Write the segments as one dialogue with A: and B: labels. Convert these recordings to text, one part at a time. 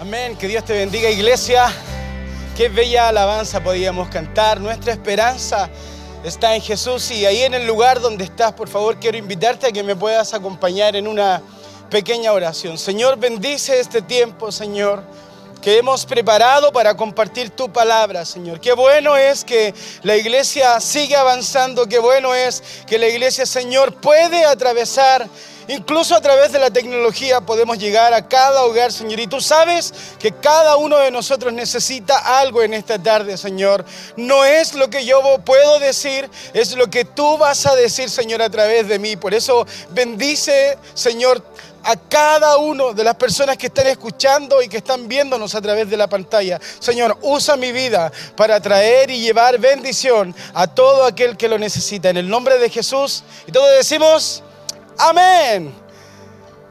A: Amén, que Dios te bendiga iglesia. Qué bella alabanza podíamos cantar. Nuestra esperanza está en Jesús y ahí en el lugar donde estás, por favor, quiero invitarte a que me puedas acompañar en una pequeña oración. Señor, bendice este tiempo, Señor que hemos preparado para compartir tu palabra, Señor. Qué bueno es que la iglesia sigue avanzando, qué bueno es que la iglesia, Señor, puede atravesar Incluso a través de la tecnología podemos llegar a cada hogar, Señor. Y tú sabes que cada uno de nosotros necesita algo en esta tarde, Señor. No es lo que yo puedo decir, es lo que tú vas a decir, Señor, a través de mí. Por eso bendice, Señor, a cada uno de las personas que están escuchando y que están viéndonos a través de la pantalla. Señor, usa mi vida para traer y llevar bendición a todo aquel que lo necesita. En el nombre de Jesús. Y todos decimos... Amén.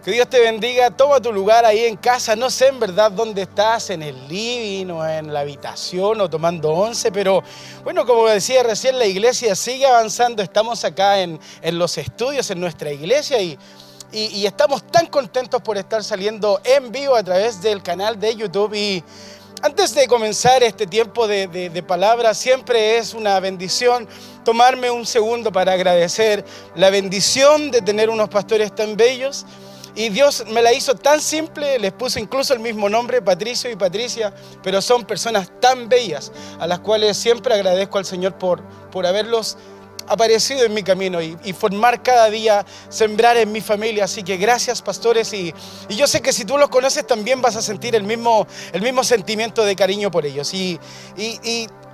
A: Que Dios te bendiga. Toma tu lugar ahí en casa. No sé en verdad dónde estás, en el living o en la habitación o tomando once, pero bueno, como decía recién, la iglesia sigue avanzando. Estamos acá en, los estudios, en nuestra iglesia y, y, estamos tan contentos por estar saliendo en vivo a través del canal de YouTube. Y antes de comenzar este tiempo de, de, palabra, siempre es una bendición tomarme un segundo para agradecer la bendición de tener unos pastores tan bellos. Y Dios me la hizo tan simple, les puse incluso el mismo nombre, Patricio y Patricia, pero son personas tan bellas a las cuales siempre agradezco al Señor por, por haberlos aparecido en mi camino y, formar cada día, sembrar en mi familia. Así que gracias pastores y, yo sé que si tú los conoces también vas a sentir el mismo, el mismo sentimiento de cariño por ellos. Y,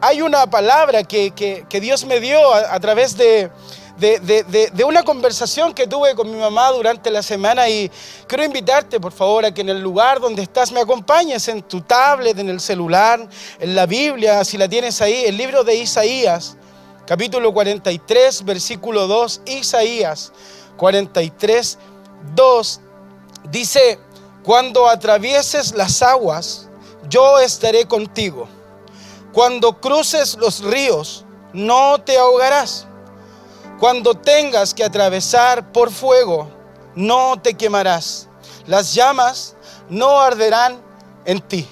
A: hay una palabra que, Dios me dio a, través de, de, una conversación que tuve con mi mamá durante la semana y quiero invitarte por favor a que en el lugar donde estás me acompañes en tu tablet, en el celular, en la Biblia, si la tienes ahí, el libro de Isaías capítulo 43, versículo 2, Isaías 43, 2, dice, cuando atravieses las aguas, yo estaré contigo. Cuando cruces los ríos, no te ahogarás. Cuando tengas que atravesar por fuego, no te quemarás. Las llamas no arderán en ti.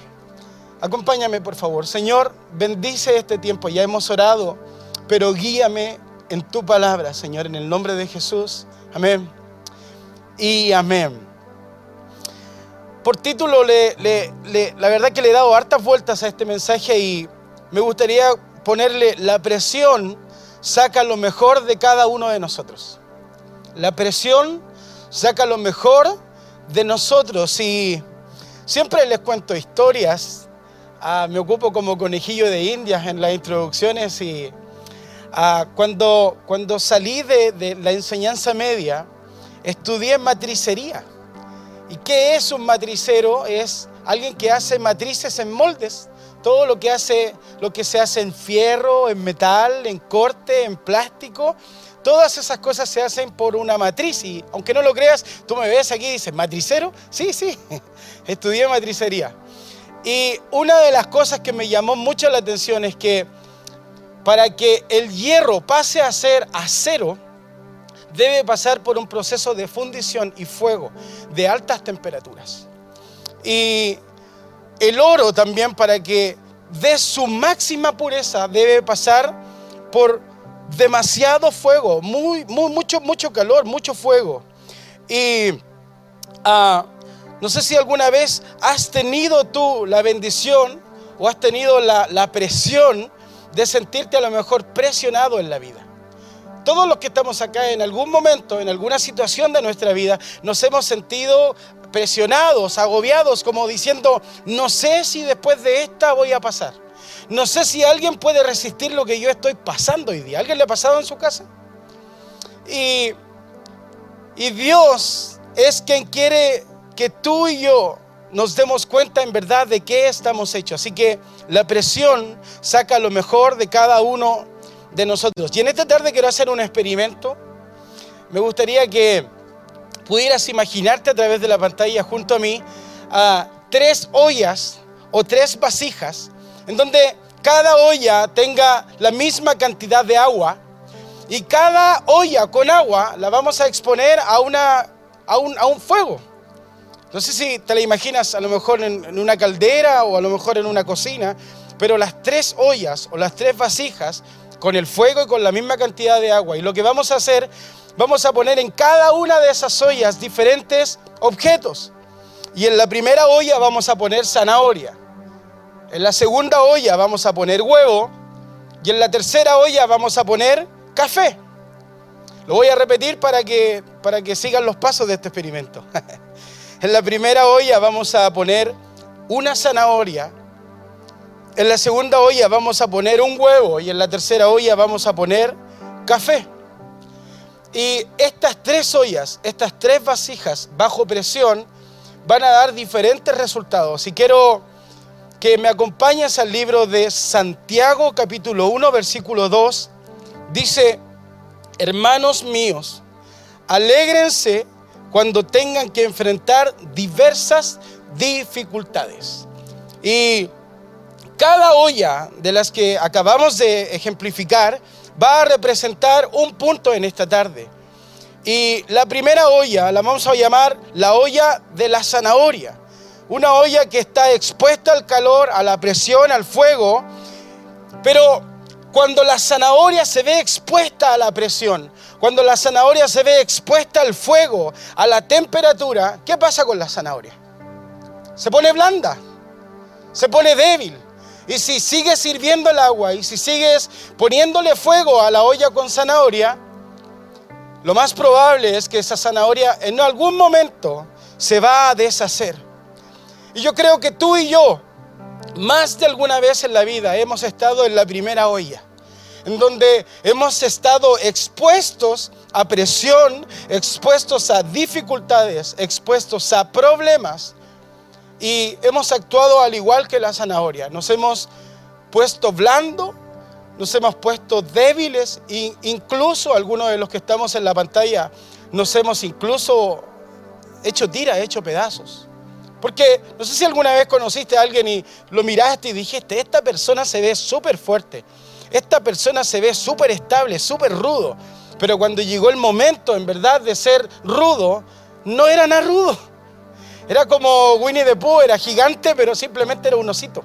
A: Acompáñame, por favor. Señor, bendice este tiempo. Ya hemos orado pero guíame en tu palabra, Señor, en el nombre de Jesús. Amén. Y amén. Por título, la verdad que le he dado hartas vueltas a este mensaje y me gustaría ponerle la presión saca lo mejor de cada uno de nosotros. La presión saca lo mejor de nosotros y siempre les cuento historias. Ah, me ocupo como conejillo de indias en las introducciones y Ah, cuando, cuando salí de, la enseñanza media, estudié matricería. ¿Y qué es un matricero? Es alguien que hace matrices en moldes. Todo lo que, hace, lo que se hace en fierro, en metal, en corte, en plástico, todas esas cosas se hacen por una matriz. Y aunque no lo creas, tú me ves aquí y dices, ¿matricero? Sí, sí, estudié matricería. Y una de las cosas que me llamó mucho la atención es que para que el hierro pase a ser acero, debe pasar por un proceso de fundición y fuego de altas temperaturas. Y el oro también para que dé su máxima pureza debe pasar por demasiado fuego, muy, mucho, mucho calor, mucho fuego. Y ah, no sé si alguna vez has tenido tú la bendición o has tenido la, la presión de sentirte a lo mejor presionado en la vida. Todos los que estamos acá en algún momento, en alguna situación de nuestra vida, nos hemos sentido presionados, agobiados, como diciendo, no sé si después de esta voy a pasar. No sé si alguien puede resistir lo que yo estoy pasando hoy día. ¿Alguien le ha pasado en su casa? Y, y Dios es quien quiere que tú y yo nos demos cuenta en verdad de qué estamos hechos. Así que la presión saca lo mejor de cada uno de nosotros. Y en esta tarde quiero hacer un experimento. Me gustaría que pudieras imaginarte a través de la pantalla junto a mí a tres ollas o tres vasijas en donde cada olla tenga la misma cantidad de agua y cada olla con agua la vamos a exponer a, una, a, un, a un fuego No sé si te la imaginas a lo mejor en, una caldera o a lo mejor en una cocina, pero las tres ollas o las tres vasijas con el fuego y con la misma cantidad de agua. Y lo que vamos a hacer, vamos a poner en cada una de esas ollas diferentes objetos. Y en la primera olla vamos a poner zanahoria. En la segunda olla vamos a poner huevo. Y en la tercera olla vamos a poner café. Lo voy a repetir para que, para que sigan los pasos de este experimento. En la primera olla vamos a poner una zanahoria. En la segunda olla vamos a poner un huevo y en la tercera olla vamos a poner café. Y estas tres ollas, estas tres vasijas bajo presión, van a dar diferentes resultados. Y quiero que me acompañes al libro de Santiago capítulo 1 versículo 2. Dice, hermanos míos, alégrense cuando tengan que enfrentar diversas dificultades. Y cada olla de las que acabamos de ejemplificar va a representar un punto en esta tarde. Y la primera olla la vamos a llamar la olla de la zanahoria. Una olla que está expuesta al calor, a la presión, al fuego. Pero cuando la zanahoria se ve expuesta a la presión, cuando la zanahoria se ve expuesta al fuego, a la temperatura, ¿qué pasa con la zanahoria? Se pone blanda, se pone débil. Y si sigues sirviendo el agua y si sigues poniéndole fuego a la olla con zanahoria, lo más probable es que esa zanahoria en algún momento se va a deshacer. Y yo creo que tú y yo, más de alguna vez en la vida, hemos estado en la primera olla en donde hemos estado expuestos a presión, expuestos a dificultades, expuestos a problemas y hemos actuado al igual que la zanahoria. Nos hemos puesto blando, nos hemos puesto débiles e incluso algunos de los que estamos en la pantalla nos hemos incluso hecho tira, hecho pedazos. Porque no sé si alguna vez conociste a alguien y lo miraste y dijiste, esta persona se ve súper fuerte, esta persona se ve súper estable, súper rudo. Pero cuando llegó el momento, en verdad, de ser rudo, no era nada rudo. Era como Winnie the Pooh, era gigante, pero simplemente era un osito.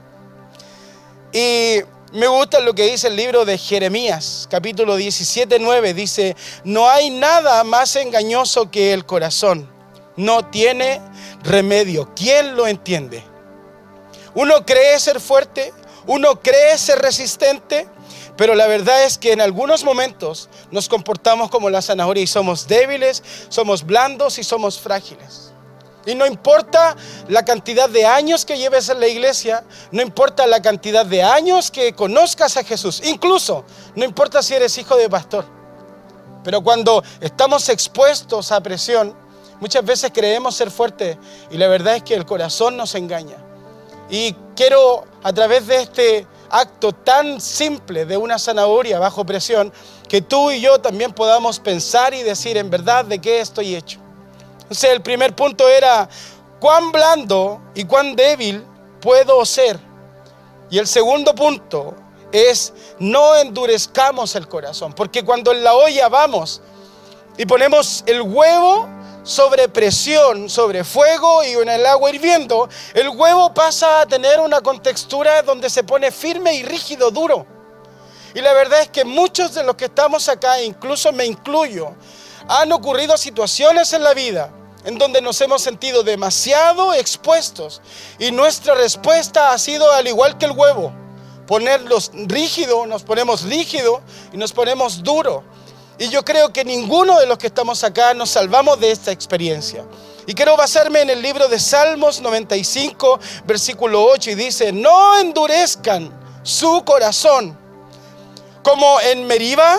A: Y me gusta lo que dice el libro de Jeremías, capítulo 17, 9. Dice, no hay nada más engañoso que el corazón. No tiene remedio. ¿Quién lo entiende? Uno cree ser fuerte, uno cree ser resistente, pero la verdad es que en algunos momentos nos comportamos como la zanahoria y somos débiles, somos blandos y somos frágiles. Y no importa la cantidad de años que lleves en la iglesia, no importa la cantidad de años que conozcas a Jesús, incluso no importa si eres hijo de pastor. Pero cuando estamos expuestos a presión, muchas veces creemos ser fuertes y la verdad es que el corazón nos engaña. Y quiero a través de este acto tan simple de una zanahoria bajo presión, que tú y yo también podamos pensar y decir en verdad de qué estoy hecho. Entonces el primer punto era cuán blando y cuán débil puedo ser. Y el segundo punto es no endurezcamos el corazón, porque cuando en la olla vamos y ponemos el huevo, sobre presión, sobre fuego y en el agua hirviendo, el huevo pasa a tener una contextura donde se pone firme y rígido, duro. Y la verdad es que muchos de los que estamos acá, incluso me incluyo, han ocurrido situaciones en la vida en donde nos hemos sentido demasiado expuestos y nuestra respuesta ha sido al igual que el huevo, ponerlos rígido, nos ponemos rígido y nos ponemos duro. Y yo creo que ninguno de los que estamos acá nos salvamos de esta experiencia. Y quiero basarme en el libro de Salmos 95, versículo 8, y dice, no endurezcan su corazón como en Meriba,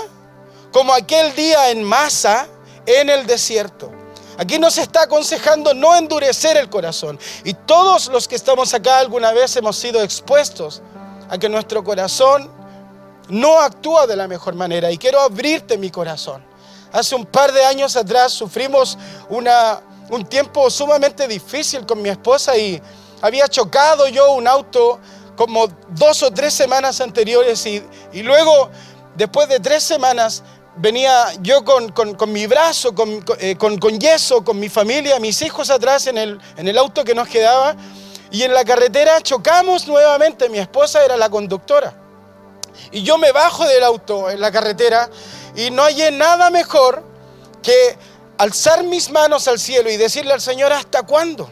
A: como aquel día en Masa, en el desierto. Aquí nos está aconsejando no endurecer el corazón. Y todos los que estamos acá alguna vez hemos sido expuestos a que nuestro corazón no actúa de la mejor manera y quiero abrirte mi corazón. Hace un par de años atrás sufrimos una, un tiempo sumamente difícil con mi esposa y había chocado yo un auto como dos o tres semanas anteriores y, y luego, después de tres semanas, venía yo con, mi brazo, eh, con, con, yeso, con mi familia, mis hijos atrás en el, en el auto que nos quedaba. Y en la carretera chocamos nuevamente. Mi esposa era la conductora. Y yo me bajo del auto en la carretera y no hallé nada mejor que alzar mis manos al cielo y decirle al Señor, ¿hasta cuándo?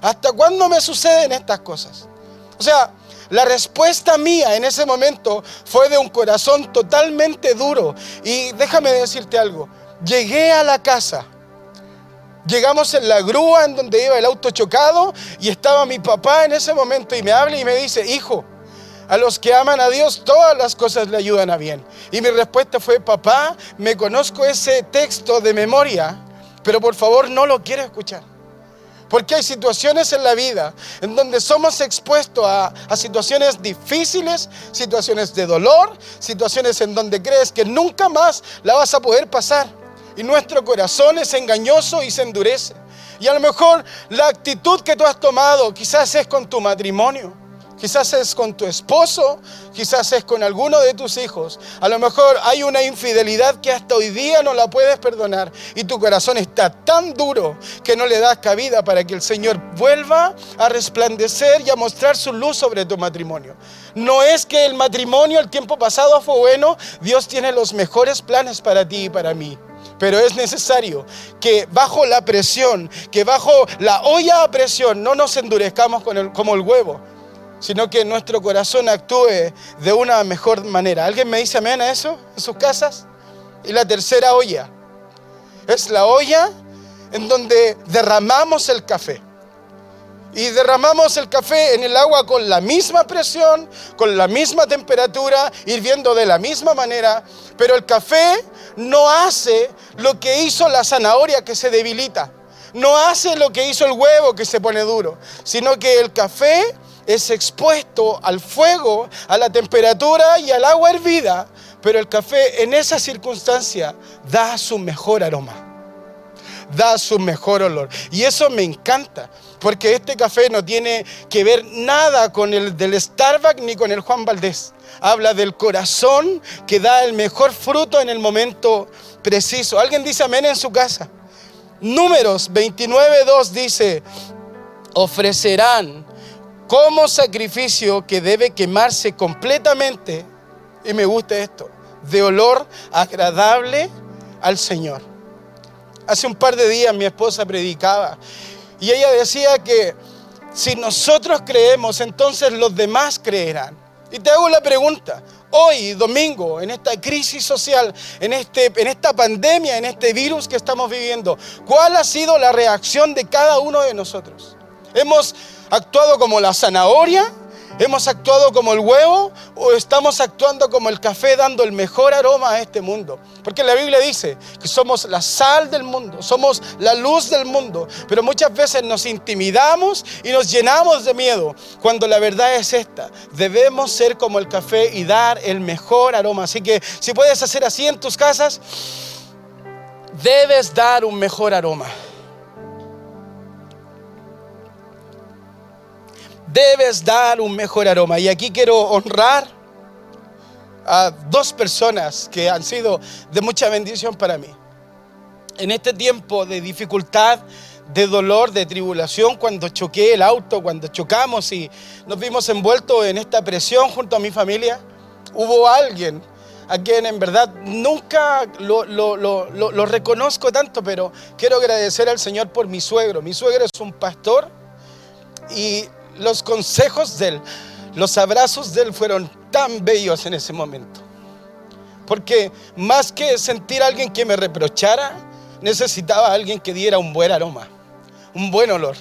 A: ¿Hasta cuándo me suceden estas cosas? O sea, la respuesta mía en ese momento fue de un corazón totalmente duro. Y déjame decirte algo, llegué a la casa. Llegamos en la grúa en donde iba el auto chocado y estaba mi papá en ese momento y me habla y me dice, hijo, a los que aman a Dios todas las cosas le ayudan a bien. Y mi respuesta fue, papá, me conozco ese texto de memoria, pero por favor no lo quiero escuchar. Porque hay situaciones en la vida en donde somos expuestos a, situaciones difíciles, situaciones de dolor, situaciones en donde crees que nunca más la vas a poder pasar. Y nuestro corazón es engañoso y se endurece. Y a lo mejor la actitud que tú has tomado quizás es con tu matrimonio. Quizás es con tu esposo, quizás es con alguno de tus hijos. A lo mejor hay una infidelidad que hasta hoy día no la puedes perdonar y tu corazón está tan duro que no le das cabida para que el Señor vuelva a resplandecer y a mostrar su luz sobre tu matrimonio. No es que el matrimonio el tiempo pasado fue bueno, Dios tiene los mejores planes para ti y para mí. Pero es necesario que bajo la presión, que bajo la olla a presión, no nos endurezcamos como el huevo, sino que nuestro corazón actúe de una mejor manera. ¿Alguien me dice amén eso en sus casas? Y la tercera olla es la olla en donde derramamos el café. Y derramamos el café en el agua con la misma presión, con la misma temperatura, hirviendo de la misma manera, pero el café no hace lo que hizo la zanahoria que se debilita, no hace lo que hizo el huevo que se pone duro, sino que el café es expuesto al fuego, a la temperatura y al agua hervida, pero el café en esa circunstancia da su mejor aroma, da su mejor olor. Y eso me encanta, porque este café no tiene que ver nada con el del Starbucks ni con el Juan Valdés. Habla del corazón que da el mejor fruto en el momento preciso. ¿Alguien dice amén en su casa? Números 29.2 dice, ofrecerán como sacrificio que debe quemarse completamente, y me gusta esto, de olor agradable al Señor. Hace un par de días mi esposa predicaba y ella decía que si nosotros creemos, entonces los demás creerán. Y te hago la pregunta, hoy, domingo, en esta crisis social, en, este, en esta pandemia, en este virus que estamos viviendo, ¿cuál ha sido la reacción de cada uno de nosotros? Hemos actuado como la zanahoria? ¿Hemos actuado como el huevo o estamos actuando como el café dando el mejor aroma a este mundo? Porque la Biblia dice que somos la sal del mundo, somos la luz del mundo, pero muchas veces nos intimidamos y nos llenamos de miedo cuando la verdad es esta. Debemos ser como el café y dar el mejor aroma. Así que si puedes hacer así en tus casas, debes dar un mejor aroma. Debes dar un mejor aroma. Y aquí quiero honrar a dos personas que han sido de mucha bendición para mí. En este tiempo de dificultad, de dolor, de tribulación, cuando choqué el auto, cuando chocamos y nos vimos envueltos en esta presión junto a mi familia, hubo alguien a quien en verdad nunca lo, lo, reconozco tanto, pero quiero agradecer al Señor por mi suegro. Mi suegro es un pastor y los consejos de Él, los abrazos de Él fueron tan bellos en ese momento. Porque más que sentir a alguien que me reprochara, necesitaba a alguien que diera un buen aroma, un buen olor.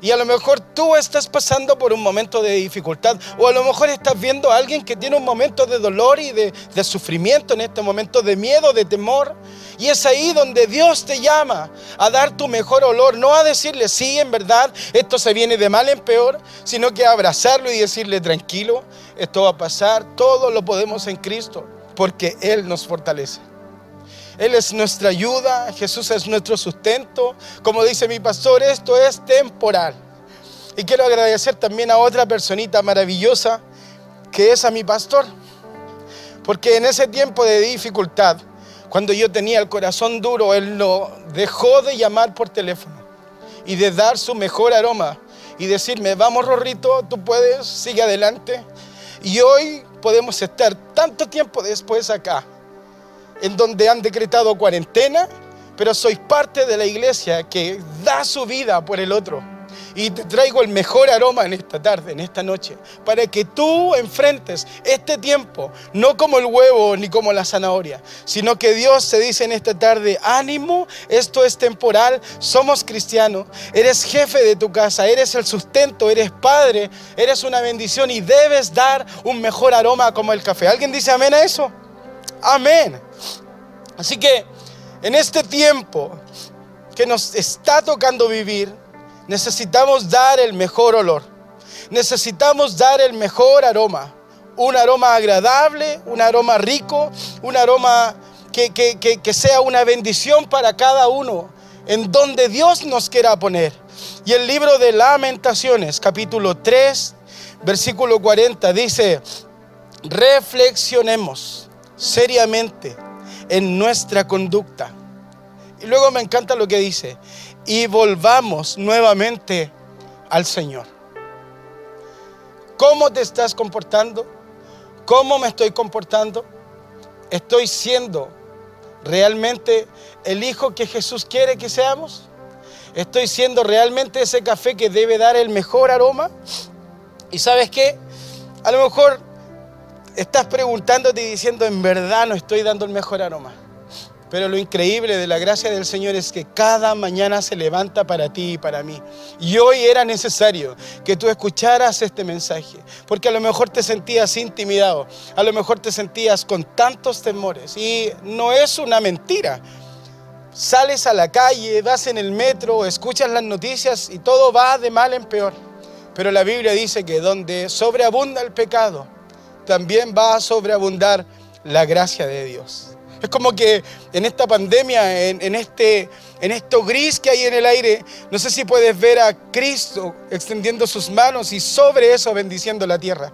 A: Y a lo mejor tú estás pasando por un momento de dificultad o a lo mejor estás viendo a alguien que tiene un momento de dolor y de, de, sufrimiento en este momento, de miedo, de temor. Y es ahí donde Dios te llama a dar tu mejor olor, no a decirle, sí, en verdad, esto se viene de mal en peor, sino que a abrazarlo y decirle, tranquilo, esto va a pasar, todo lo podemos en Cristo, porque Él nos fortalece. Él es nuestra ayuda, Jesús es nuestro sustento. Como dice mi pastor, esto es temporal. Y quiero agradecer también a otra personita maravillosa que es a mi pastor. Porque en ese tiempo de dificultad, cuando yo tenía el corazón duro, Él lo dejó de llamar por teléfono y de dar su mejor aroma y decirme, vamos Rorrito, tú puedes, sigue adelante. Y hoy podemos estar tanto tiempo después acá, en donde han decretado cuarentena, pero soy parte de la iglesia que da su vida por el otro y te traigo el mejor aroma en esta tarde, en esta noche, para que tú enfrentes este tiempo, no como el huevo ni como la zanahoria, sino que Dios te dice en esta tarde, ánimo, esto es temporal, somos cristianos, eres jefe de tu casa, eres el sustento, eres padre, eres una bendición y debes dar un mejor aroma como el café. ¿Alguien dice amén a eso? Amén. Así que en este tiempo que nos está tocando vivir, necesitamos dar el mejor olor. Necesitamos dar el mejor aroma. Un aroma agradable, un aroma rico, un aroma que, que, sea una bendición para cada uno, en donde Dios nos quiera poner. Y el libro de lamentaciones, capítulo 3, versículo 40, dice, reflexionemos seriamente en nuestra conducta. Y luego me encanta lo que dice, y volvamos nuevamente al Señor. ¿Cómo te estás comportando? ¿Cómo me estoy comportando? ¿Estoy siendo realmente el hijo que Jesús quiere que seamos? ¿Estoy siendo realmente ese café que debe dar el mejor aroma? Y sabes qué? A lo mejor estás preguntándote y diciendo, en verdad no estoy dando el mejor aroma. Pero lo increíble de la gracia del Señor es que cada mañana se levanta para ti y para mí. Y hoy era necesario que tú escucharas este mensaje, porque a lo mejor te sentías intimidado, a lo mejor te sentías con tantos temores. Y no es una mentira. Sales a la calle, vas en el metro, escuchas las noticias y todo va de mal en peor. Pero la Biblia dice que donde sobreabunda el pecado, también va a sobreabundar la gracia de Dios. Es como que en esta pandemia, en, este, en esto gris que hay en el aire, no sé si puedes ver a Cristo extendiendo sus manos y sobre eso bendiciendo la tierra.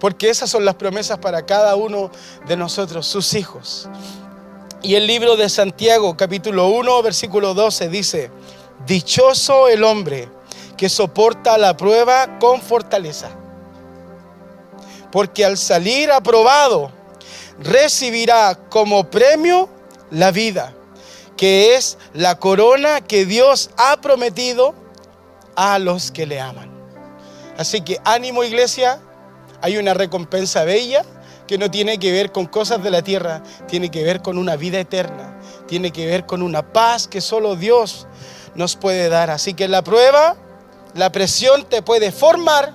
A: Porque esas son las promesas para cada uno de nosotros, sus hijos. Y el libro de Santiago, capítulo 1, versículo 12, dice, Dichoso el hombre que soporta la prueba con fortaleza. Porque al salir aprobado, recibirá como premio la vida, que es la corona que Dios ha prometido a los que le aman. Así que ánimo iglesia, hay una recompensa bella que no tiene que ver con cosas de la tierra, tiene que ver con una vida eterna, tiene que ver con una paz que solo Dios nos puede dar. Así que la prueba, la presión te puede formar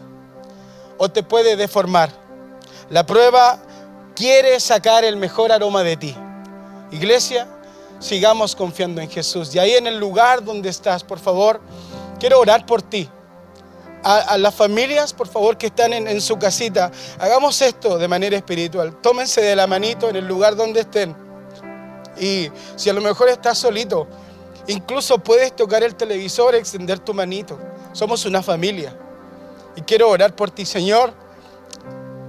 A: o te puede deformar. La prueba quiere sacar el mejor aroma de ti. Iglesia, sigamos confiando en Jesús. Y ahí en el lugar donde estás, por favor, quiero orar por ti. A, las familias, por favor, que están en, su casita, hagamos esto de manera espiritual. Tómense de la manito en el lugar donde estén. Y si a lo mejor estás solito, incluso puedes tocar el televisor, extender tu manito. Somos una familia. Y quiero orar por ti, Señor.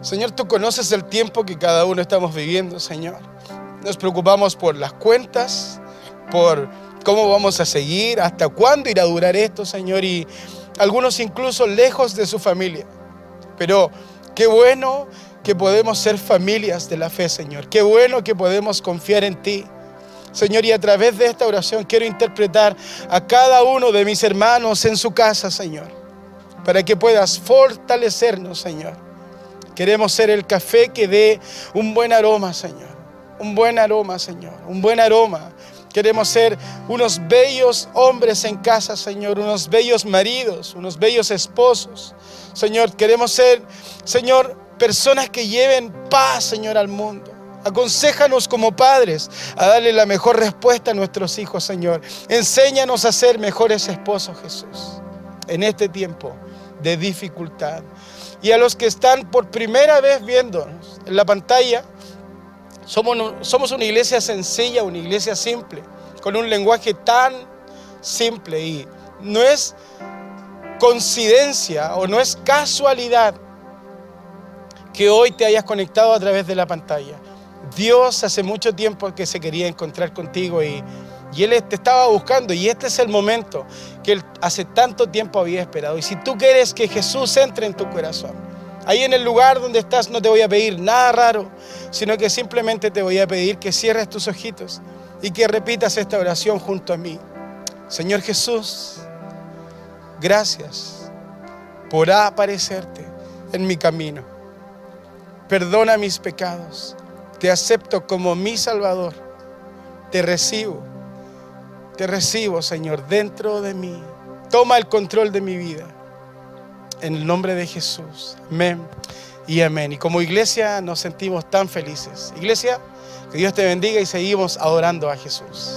A: Señor, tú conoces el tiempo que cada uno estamos viviendo, Señor. Nos preocupamos por las cuentas, por cómo vamos a seguir, hasta cuándo irá a durar esto, Señor, y algunos incluso lejos de su familia. Pero qué bueno que podemos ser familias de la fe, Señor. Qué bueno que podemos confiar en ti. Señor, y a través de esta oración quiero interpretar a cada uno de mis hermanos en su casa, Señor, para que puedas fortalecernos, Señor Queremos ser el café que dé un buen aroma, Señor. Un buen aroma, Señor. Un buen aroma. Queremos ser unos bellos hombres en casa, Señor. Unos bellos maridos, unos bellos esposos. Señor, queremos ser, Señor, personas que lleven paz, Señor, al mundo. Aconséjanos como padres a darle la mejor respuesta a nuestros hijos, Señor. Enséñanos a ser mejores esposos, Jesús, en este tiempo de dificultad y a los que están por primera vez viéndonos en la pantalla, somos, somos una iglesia sencilla, una iglesia simple, con un lenguaje tan simple y no es coincidencia o no es casualidad que hoy te hayas conectado a través de la pantalla. Dios hace mucho tiempo que se quería encontrar contigo y, y Él te estaba buscando y este es el momento que Él hace tanto tiempo había esperado. Y si tú quieres que Jesús entre en tu corazón, ahí en el lugar donde estás no te voy a pedir nada raro, sino que simplemente te voy a pedir que cierres tus ojitos y que repitas esta oración junto a mí. Señor Jesús, gracias por aparecerte en mi camino. Perdona mis pecados. Te acepto como mi Salvador. Te recibo. Te recibo, Señor, dentro de mí. Toma el control de mi vida. En el nombre de Jesús. Amén y amén. Y como iglesia nos sentimos tan felices. Iglesia, que Dios te bendiga y seguimos adorando a Jesús.